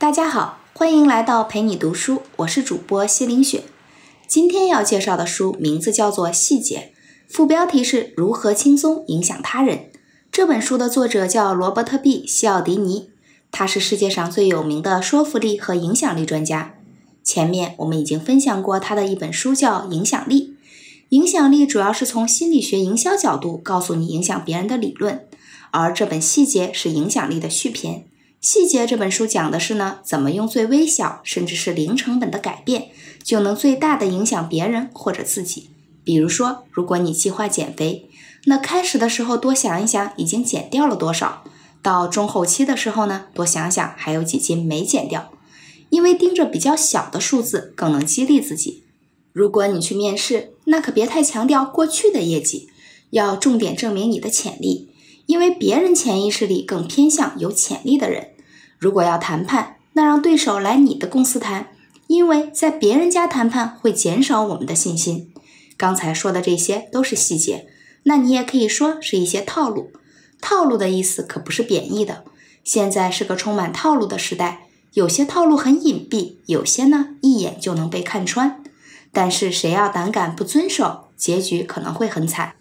大家好，欢迎来到陪你读书，我是主播西林雪。今天要介绍的书名字叫做《细节》，副标题是如何轻松影响他人。这本书的作者叫罗伯特 ·B· 西奥迪尼，他是世界上最有名的说服力和影响力专家。前面我们已经分享过他的一本书叫《影响力》，影响力主要是从心理学营销角度告诉你影响别人的理论。而这本细节是影响力的续篇。细节这本书讲的是呢，怎么用最微小甚至是零成本的改变，就能最大的影响别人或者自己。比如说，如果你计划减肥，那开始的时候多想一想已经减掉了多少，到中后期的时候呢，多想想还有几斤没减掉。因为盯着比较小的数字更能激励自己。如果你去面试，那可别太强调过去的业绩，要重点证明你的潜力。因为别人潜意识里更偏向有潜力的人。如果要谈判，那让对手来你的公司谈，因为在别人家谈判会减少我们的信心。刚才说的这些都是细节，那你也可以说是一些套路。套路的意思可不是贬义的。现在是个充满套路的时代，有些套路很隐蔽，有些呢一眼就能被看穿。但是谁要胆敢不遵守，结局可能会很惨。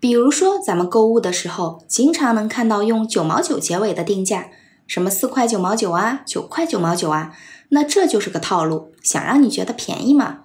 比如说，咱们购物的时候，经常能看到用九毛九结尾的定价，什么四块九毛九啊，九块九毛九啊，那这就是个套路，想让你觉得便宜嘛。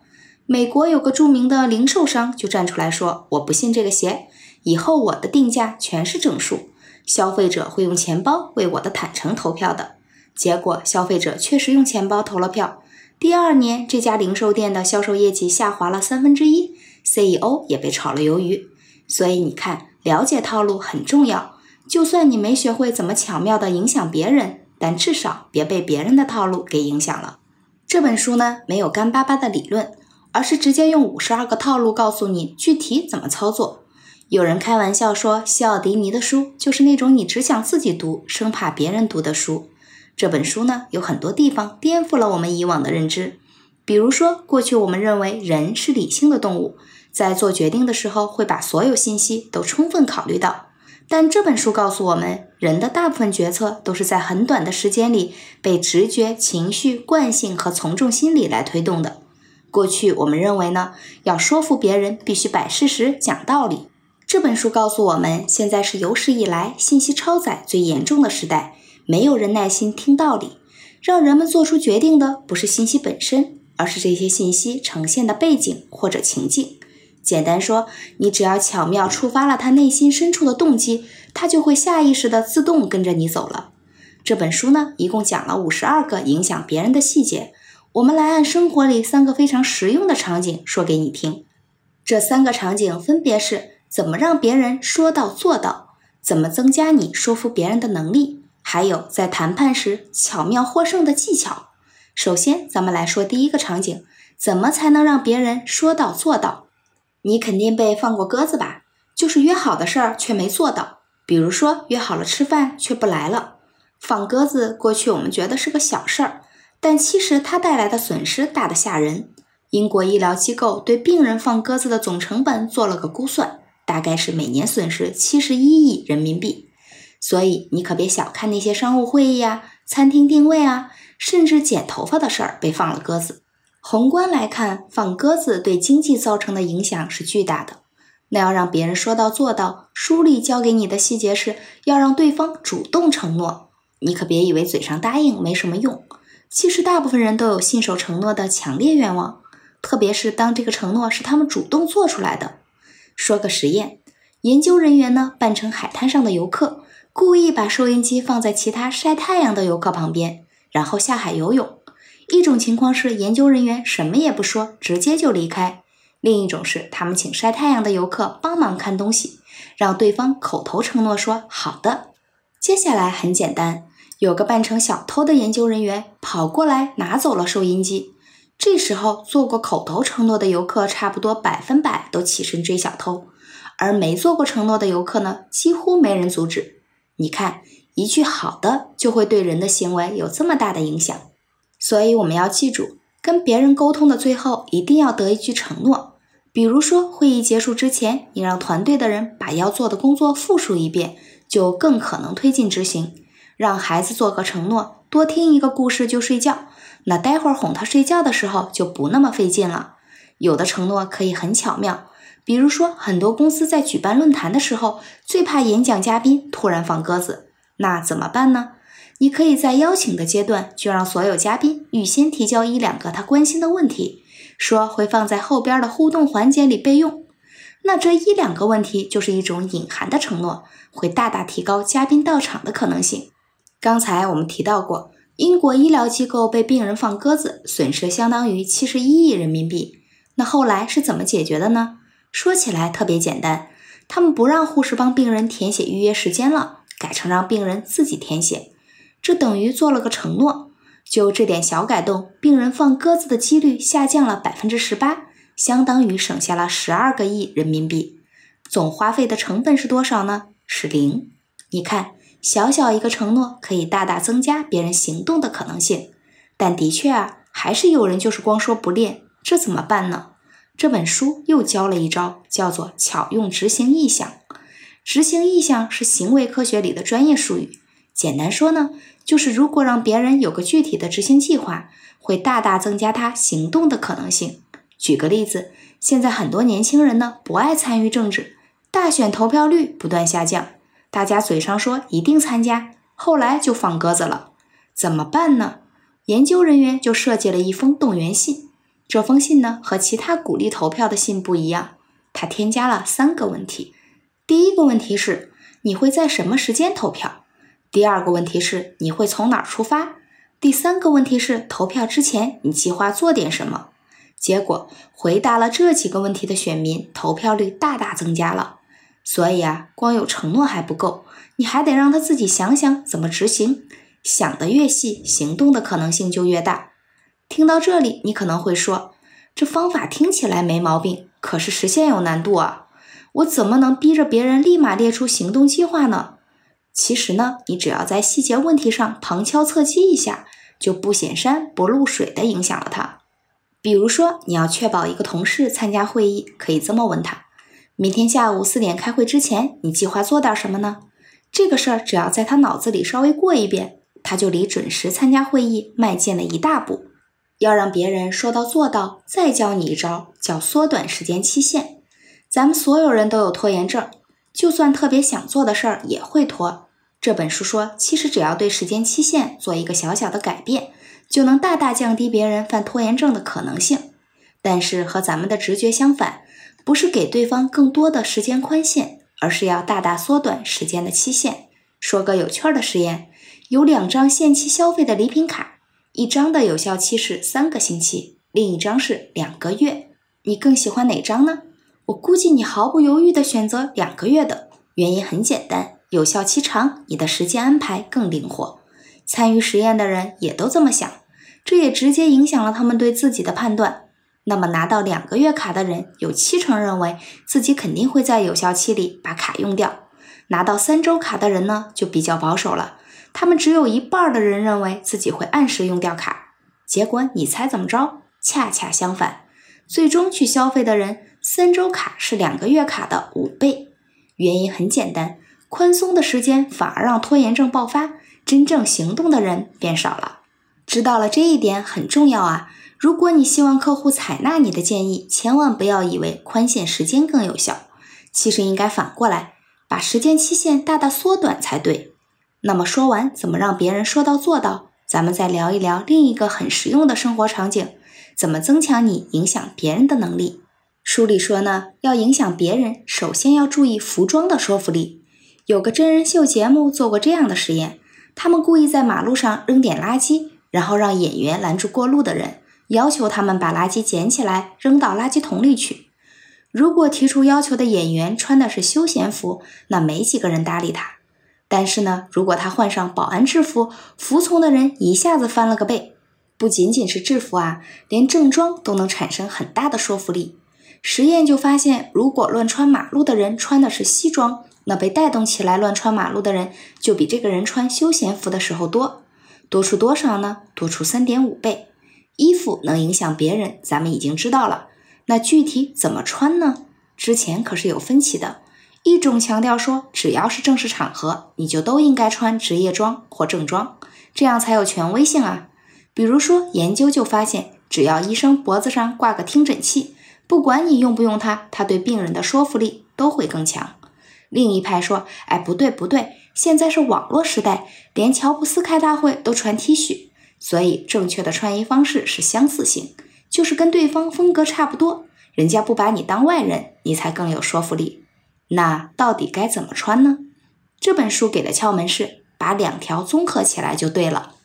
美国有个著名的零售商就站出来说：“我不信这个邪，以后我的定价全是整数，消费者会用钱包为我的坦诚投票的。”结果，消费者确实用钱包投了票。第二年，这家零售店的销售业绩下滑了三分之一，CEO 也被炒了鱿鱼。所以你看，了解套路很重要。就算你没学会怎么巧妙地影响别人，但至少别被别人的套路给影响了。这本书呢，没有干巴巴的理论，而是直接用五十二个套路告诉你具体怎么操作。有人开玩笑说，西奥迪尼的书就是那种你只想自己读，生怕别人读的书。这本书呢，有很多地方颠覆了我们以往的认知。比如说，过去我们认为人是理性的动物。在做决定的时候，会把所有信息都充分考虑到。但这本书告诉我们，人的大部分决策都是在很短的时间里被直觉、情绪、惯性和从众心理来推动的。过去我们认为呢，要说服别人必须摆事实、讲道理。这本书告诉我们，现在是有史以来信息超载最严重的时代，没有人耐心听道理。让人们做出决定的不是信息本身，而是这些信息呈现的背景或者情境。简单说，你只要巧妙触发了他内心深处的动机，他就会下意识的自动跟着你走了。这本书呢，一共讲了五十二个影响别人的细节，我们来按生活里三个非常实用的场景说给你听。这三个场景分别是：怎么让别人说到做到，怎么增加你说服别人的能力，还有在谈判时巧妙获胜的技巧。首先，咱们来说第一个场景，怎么才能让别人说到做到？你肯定被放过鸽子吧？就是约好的事儿却没做到，比如说约好了吃饭却不来了。放鸽子过去我们觉得是个小事儿，但其实它带来的损失大得吓人。英国医疗机构对病人放鸽子的总成本做了个估算，大概是每年损失七十一亿人民币。所以你可别小看那些商务会议啊、餐厅定位啊，甚至剪头发的事儿被放了鸽子。宏观来看，放鸽子对经济造成的影响是巨大的。那要让别人说到做到，书里教给你的细节是要让对方主动承诺。你可别以为嘴上答应没什么用，其实大部分人都有信守承诺的强烈愿望，特别是当这个承诺是他们主动做出来的。说个实验，研究人员呢扮成海滩上的游客，故意把收音机放在其他晒太阳的游客旁边，然后下海游泳。一种情况是研究人员什么也不说，直接就离开；另一种是他们请晒太阳的游客帮忙看东西，让对方口头承诺说好的。接下来很简单，有个扮成小偷的研究人员跑过来拿走了收音机。这时候做过口头承诺的游客差不多百分百都起身追小偷，而没做过承诺的游客呢，几乎没人阻止。你看，一句好的就会对人的行为有这么大的影响。所以我们要记住，跟别人沟通的最后一定要得一句承诺。比如说，会议结束之前，你让团队的人把要做的工作复述一遍，就更可能推进执行。让孩子做个承诺，多听一个故事就睡觉，那待会儿哄他睡觉的时候就不那么费劲了。有的承诺可以很巧妙，比如说很多公司在举办论坛的时候，最怕演讲嘉宾突然放鸽子，那怎么办呢？你可以在邀请的阶段就让所有嘉宾预先提交一两个他关心的问题，说会放在后边的互动环节里备用。那这一两个问题就是一种隐含的承诺，会大大提高嘉宾到场的可能性。刚才我们提到过，英国医疗机构被病人放鸽子，损失相当于七十一亿人民币。那后来是怎么解决的呢？说起来特别简单，他们不让护士帮病人填写预约时间了，改成让病人自己填写。这等于做了个承诺，就这点小改动，病人放鸽子的几率下降了百分之十八，相当于省下了十二个亿人民币。总花费的成本是多少呢？是零。你看，小小一个承诺可以大大增加别人行动的可能性。但的确啊，还是有人就是光说不练，这怎么办呢？这本书又教了一招，叫做巧用执行意向。执行意向是行为科学里的专业术语。简单说呢，就是如果让别人有个具体的执行计划，会大大增加他行动的可能性。举个例子，现在很多年轻人呢不爱参与政治，大选投票率不断下降，大家嘴上说一定参加，后来就放鸽子了，怎么办呢？研究人员就设计了一封动员信，这封信呢和其他鼓励投票的信不一样，它添加了三个问题。第一个问题是，你会在什么时间投票？第二个问题是你会从哪儿出发？第三个问题是投票之前你计划做点什么？结果回答了这几个问题的选民投票率大大增加了。所以啊，光有承诺还不够，你还得让他自己想想怎么执行。想得越细，行动的可能性就越大。听到这里，你可能会说，这方法听起来没毛病，可是实现有难度啊！我怎么能逼着别人立马列出行动计划呢？其实呢，你只要在细节问题上旁敲侧击一下，就不显山不露水的影响了他。比如说，你要确保一个同事参加会议，可以这么问他：明天下午四点开会之前，你计划做点什么呢？这个事儿只要在他脑子里稍微过一遍，他就离准时参加会议迈进了一大步。要让别人说到做到，再教你一招，叫缩短时间期限。咱们所有人都有拖延症，就算特别想做的事儿也会拖。这本书说，其实只要对时间期限做一个小小的改变，就能大大降低别人犯拖延症的可能性。但是和咱们的直觉相反，不是给对方更多的时间宽限，而是要大大缩短时间的期限。说个有趣的实验：有两张限期消费的礼品卡，一张的有效期是三个星期，另一张是两个月。你更喜欢哪张呢？我估计你毫不犹豫地选择两个月的，原因很简单。有效期长，你的时间安排更灵活。参与实验的人也都这么想，这也直接影响了他们对自己的判断。那么拿到两个月卡的人，有七成认为自己肯定会在有效期里把卡用掉；拿到三周卡的人呢，就比较保守了，他们只有一半的人认为自己会按时用掉卡。结果你猜怎么着？恰恰相反，最终去消费的人，三周卡是两个月卡的五倍。原因很简单。宽松的时间反而让拖延症爆发，真正行动的人变少了。知道了这一点很重要啊！如果你希望客户采纳你的建议，千万不要以为宽限时间更有效，其实应该反过来，把时间期限大大缩短才对。那么说完怎么让别人说到做到，咱们再聊一聊另一个很实用的生活场景：怎么增强你影响别人的能力？书里说呢，要影响别人，首先要注意服装的说服力。有个真人秀节目做过这样的实验，他们故意在马路上扔点垃圾，然后让演员拦住过路的人，要求他们把垃圾捡起来扔到垃圾桶里去。如果提出要求的演员穿的是休闲服，那没几个人搭理他。但是呢，如果他换上保安制服，服从的人一下子翻了个倍。不仅仅是制服啊，连正装都能产生很大的说服力。实验就发现，如果乱穿马路的人穿的是西装，那被带动起来乱穿马路的人，就比这个人穿休闲服的时候多，多出多少呢？多出三点五倍。衣服能影响别人，咱们已经知道了。那具体怎么穿呢？之前可是有分歧的。一种强调说，只要是正式场合，你就都应该穿职业装或正装，这样才有权威性啊。比如说，研究就发现，只要医生脖子上挂个听诊器，不管你用不用它，它对病人的说服力都会更强。另一派说，哎，不对不对，现在是网络时代，连乔布斯开大会都穿 T 恤，所以正确的穿衣方式是相似性，就是跟对方风格差不多，人家不把你当外人，你才更有说服力。那到底该怎么穿呢？这本书给的窍门是把两条综合起来就对了。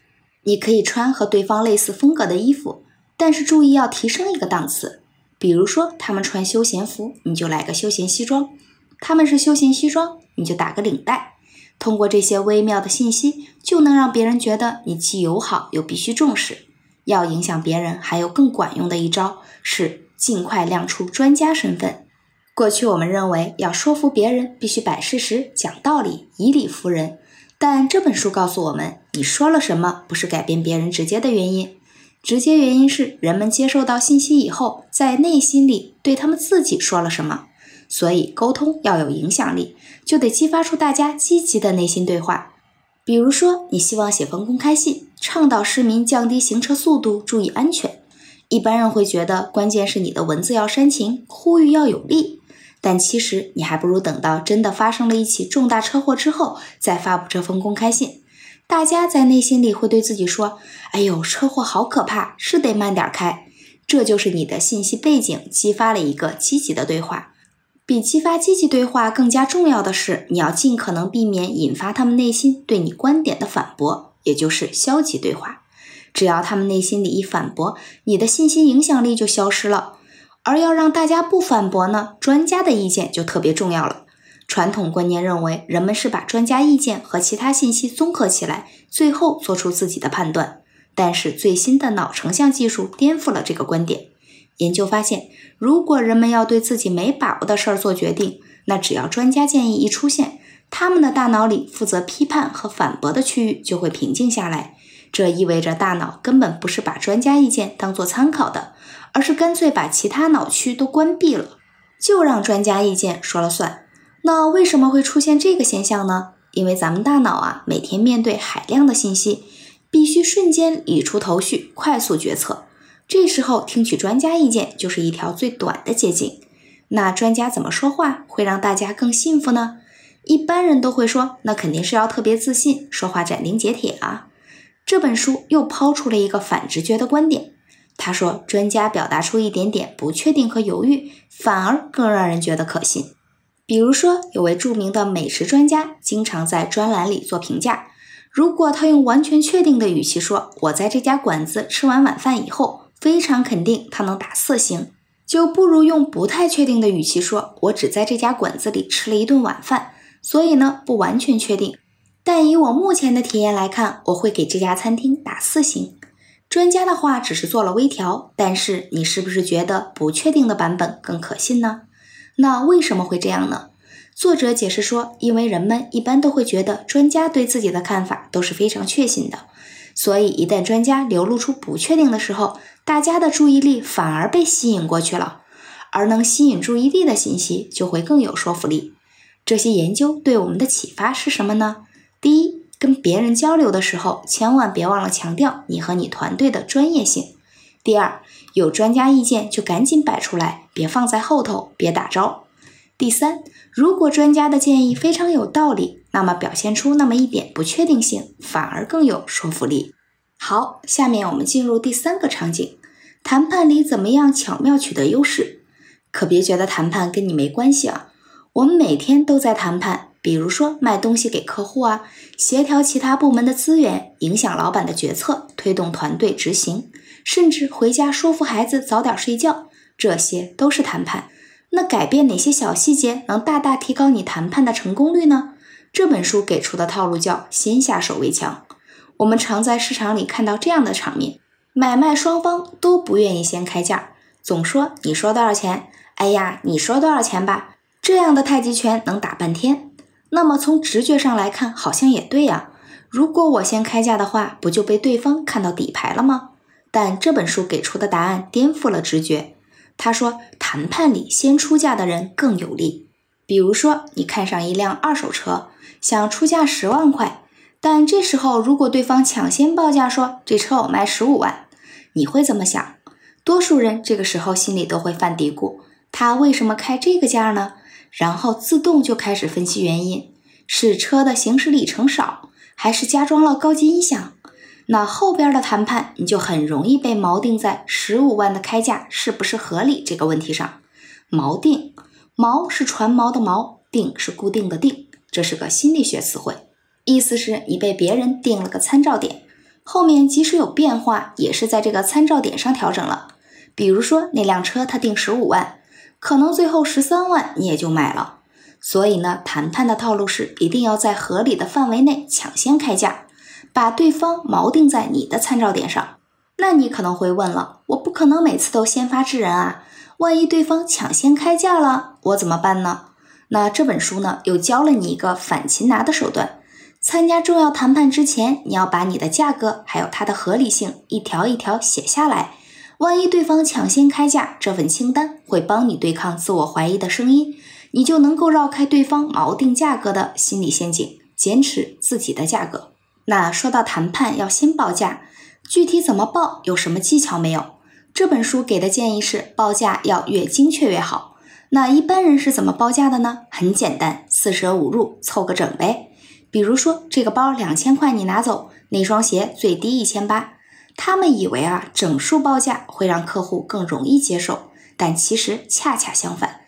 你可以穿和对方类似风格的衣服，但是注意要提升一个档次。比如说他们穿休闲服，你就来个休闲西装；他们是休闲西装，你就打个领带。通过这些微妙的信息，就能让别人觉得你既友好又必须重视。要影响别人，还有更管用的一招是尽快亮出专家身份。过去我们认为要说服别人，必须摆事实、讲道理、以理服人。但这本书告诉我们，你说了什么不是改变别人直接的原因，直接原因是人们接受到信息以后，在内心里对他们自己说了什么。所以沟通要有影响力，就得激发出大家积极的内心对话。比如说，你希望写封公开信，倡导市民降低行车速度，注意安全。一般人会觉得，关键是你的文字要煽情，呼吁要有力。但其实你还不如等到真的发生了一起重大车祸之后再发布这封公开信，大家在内心里会对自己说：“哎呦，车祸好可怕，是得慢点开。”这就是你的信息背景激发了一个积极的对话。比激发积极对话更加重要的是，你要尽可能避免引发他们内心对你观点的反驳，也就是消极对话。只要他们内心里一反驳，你的信息影响力就消失了。而要让大家不反驳呢？专家的意见就特别重要了。传统观念认为，人们是把专家意见和其他信息综合起来，最后做出自己的判断。但是最新的脑成像技术颠覆了这个观点。研究发现，如果人们要对自己没把握的事儿做决定，那只要专家建议一出现，他们的大脑里负责批判和反驳的区域就会平静下来。这意味着大脑根本不是把专家意见当做参考的。而是干脆把其他脑区都关闭了，就让专家意见说了算。那为什么会出现这个现象呢？因为咱们大脑啊，每天面对海量的信息，必须瞬间理出头绪，快速决策。这时候听取专家意见就是一条最短的捷径。那专家怎么说话会让大家更信服呢？一般人都会说，那肯定是要特别自信，说话斩钉截铁啊。这本书又抛出了一个反直觉的观点。他说：“专家表达出一点点不确定和犹豫，反而更让人觉得可信。比如说，有位著名的美食专家，经常在专栏里做评价。如果他用完全确定的语气说‘我在这家馆子吃完晚饭以后，非常肯定他能打四星’，就不如用不太确定的语气说‘我只在这家馆子里吃了一顿晚饭’，所以呢，不完全确定。但以我目前的体验来看，我会给这家餐厅打四星。”专家的话只是做了微调，但是你是不是觉得不确定的版本更可信呢？那为什么会这样呢？作者解释说，因为人们一般都会觉得专家对自己的看法都是非常确信的，所以一旦专家流露出不确定的时候，大家的注意力反而被吸引过去了，而能吸引注意力的信息就会更有说服力。这些研究对我们的启发是什么呢？第一。跟别人交流的时候，千万别忘了强调你和你团队的专业性。第二，有专家意见就赶紧摆出来，别放在后头，别打招。第三，如果专家的建议非常有道理，那么表现出那么一点不确定性，反而更有说服力。好，下面我们进入第三个场景：谈判里怎么样巧妙取得优势？可别觉得谈判跟你没关系啊，我们每天都在谈判。比如说卖东西给客户啊，协调其他部门的资源，影响老板的决策，推动团队执行，甚至回家说服孩子早点睡觉，这些都是谈判。那改变哪些小细节能大大提高你谈判的成功率呢？这本书给出的套路叫先下手为强。我们常在市场里看到这样的场面：买卖双方都不愿意先开价，总说你说多少钱？哎呀，你说多少钱吧？这样的太极拳能打半天。那么从直觉上来看，好像也对呀。如果我先开价的话，不就被对方看到底牌了吗？但这本书给出的答案颠覆了直觉。他说，谈判里先出价的人更有利。比如说，你看上一辆二手车，想出价十万块，但这时候如果对方抢先报价说这车我卖十五万，你会怎么想？多数人这个时候心里都会犯嘀咕：他为什么开这个价呢？然后自动就开始分析原因，是车的行驶里程少，还是加装了高级音响？那后边的谈判你就很容易被锚定在十五万的开价是不是合理这个问题上。锚定。锚是船锚的锚，定是固定的定，这是个心理学词汇，意思是你被别人定了个参照点，后面即使有变化，也是在这个参照点上调整了。比如说那辆车他定十五万，可能最后十三万你也就买了。所以呢，谈判的套路是一定要在合理的范围内抢先开价，把对方锚定在你的参照点上。那你可能会问了，我不可能每次都先发制人啊。万一对方抢先开价了，我怎么办呢？那这本书呢，又教了你一个反擒拿的手段。参加重要谈判之前，你要把你的价格还有它的合理性一条一条写下来。万一对方抢先开价，这份清单会帮你对抗自我怀疑的声音，你就能够绕开对方锚定价格的心理陷阱，坚持自己的价格。那说到谈判要先报价，具体怎么报，有什么技巧没有？这本书给的建议是报价要越精确越好。那一般人是怎么报价的呢？很简单，四舍五入凑个整呗。比如说这个包两千块你拿走，那双鞋最低一千八。他们以为啊整数报价会让客户更容易接受，但其实恰恰相反。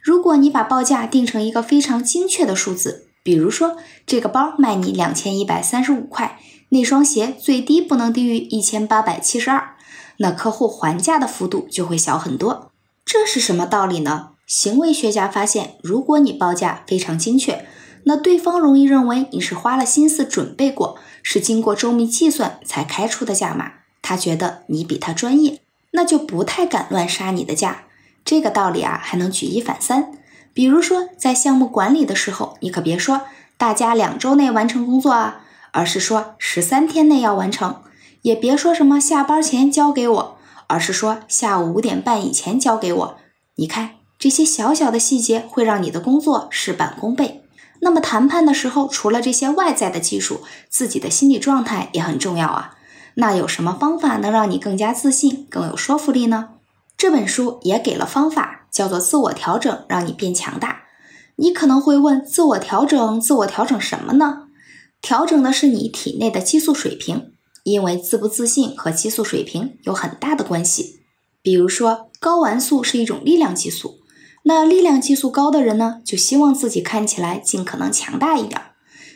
如果你把报价定成一个非常精确的数字，比如说这个包卖你两千一百三十五块，那双鞋最低不能低于一千八百七十二。那客户还价的幅度就会小很多，这是什么道理呢？行为学家发现，如果你报价非常精确，那对方容易认为你是花了心思准备过，是经过周密计算才开出的价码，他觉得你比他专业，那就不太敢乱杀你的价。这个道理啊，还能举一反三。比如说，在项目管理的时候，你可别说大家两周内完成工作啊，而是说十三天内要完成。也别说什么下班前交给我，而是说下午五点半以前交给我。你看这些小小的细节会让你的工作事半功倍。那么谈判的时候，除了这些外在的技术，自己的心理状态也很重要啊。那有什么方法能让你更加自信、更有说服力呢？这本书也给了方法，叫做自我调整，让你变强大。你可能会问：自我调整，自我调整什么呢？调整的是你体内的激素水平。因为自不自信和激素水平有很大的关系。比如说，睾丸素是一种力量激素，那力量激素高的人呢，就希望自己看起来尽可能强大一点，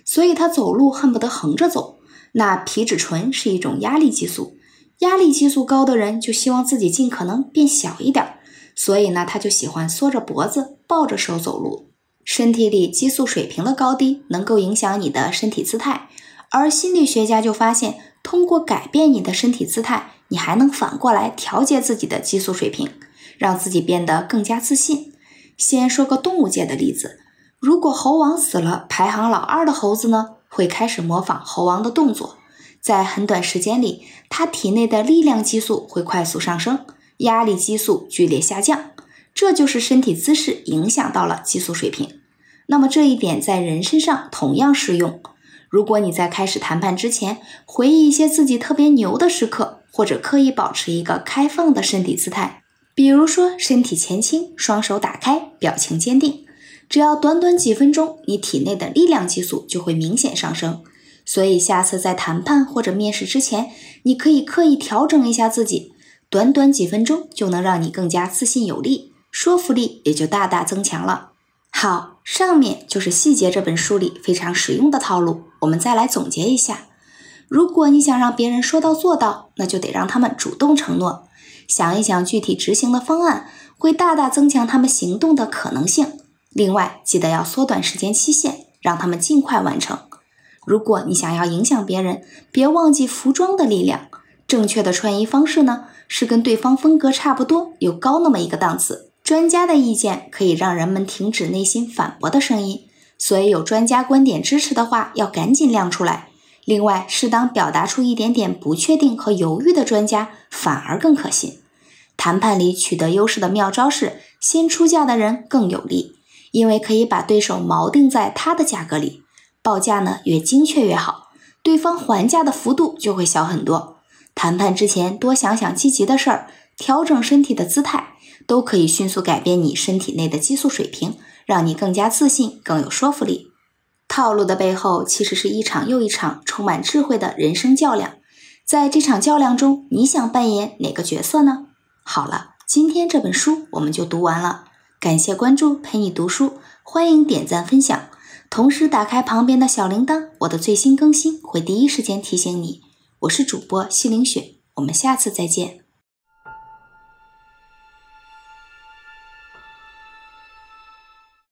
所以他走路恨不得横着走。那皮质醇是一种压力激素，压力激素高的人就希望自己尽可能变小一点，所以呢，他就喜欢缩着脖子抱着手走路。身体里激素水平的高低能够影响你的身体姿态，而心理学家就发现。通过改变你的身体姿态，你还能反过来调节自己的激素水平，让自己变得更加自信。先说个动物界的例子：如果猴王死了，排行老二的猴子呢，会开始模仿猴王的动作，在很短时间里，它体内的力量激素会快速上升，压力激素剧烈下降。这就是身体姿势影响到了激素水平。那么这一点在人身上同样适用。如果你在开始谈判之前回忆一些自己特别牛的时刻，或者刻意保持一个开放的身体姿态，比如说身体前倾、双手打开、表情坚定，只要短短几分钟，你体内的力量激素就会明显上升。所以下次在谈判或者面试之前，你可以刻意调整一下自己，短短几分钟就能让你更加自信有力，说服力也就大大增强了。好，上面就是细节这本书里非常实用的套路。我们再来总结一下：如果你想让别人说到做到，那就得让他们主动承诺。想一想具体执行的方案，会大大增强他们行动的可能性。另外，记得要缩短时间期限，让他们尽快完成。如果你想要影响别人，别忘记服装的力量。正确的穿衣方式呢，是跟对方风格差不多，又高那么一个档次。专家的意见可以让人们停止内心反驳的声音，所以有专家观点支持的话，要赶紧亮出来。另外，适当表达出一点点不确定和犹豫的专家反而更可信。谈判里取得优势的妙招是，先出价的人更有利，因为可以把对手锚定在他的价格里，报价呢越精确越好，对方还价的幅度就会小很多。谈判之前多想想积极的事儿，调整身体的姿态，都可以迅速改变你身体内的激素水平，让你更加自信，更有说服力。套路的背后，其实是一场又一场充满智慧的人生较量。在这场较量中，你想扮演哪个角色呢？好了，今天这本书我们就读完了。感谢关注，陪你读书，欢迎点赞分享，同时打开旁边的小铃铛，我的最新更新会第一时间提醒你。我是主播西凌雪，我们下次再见。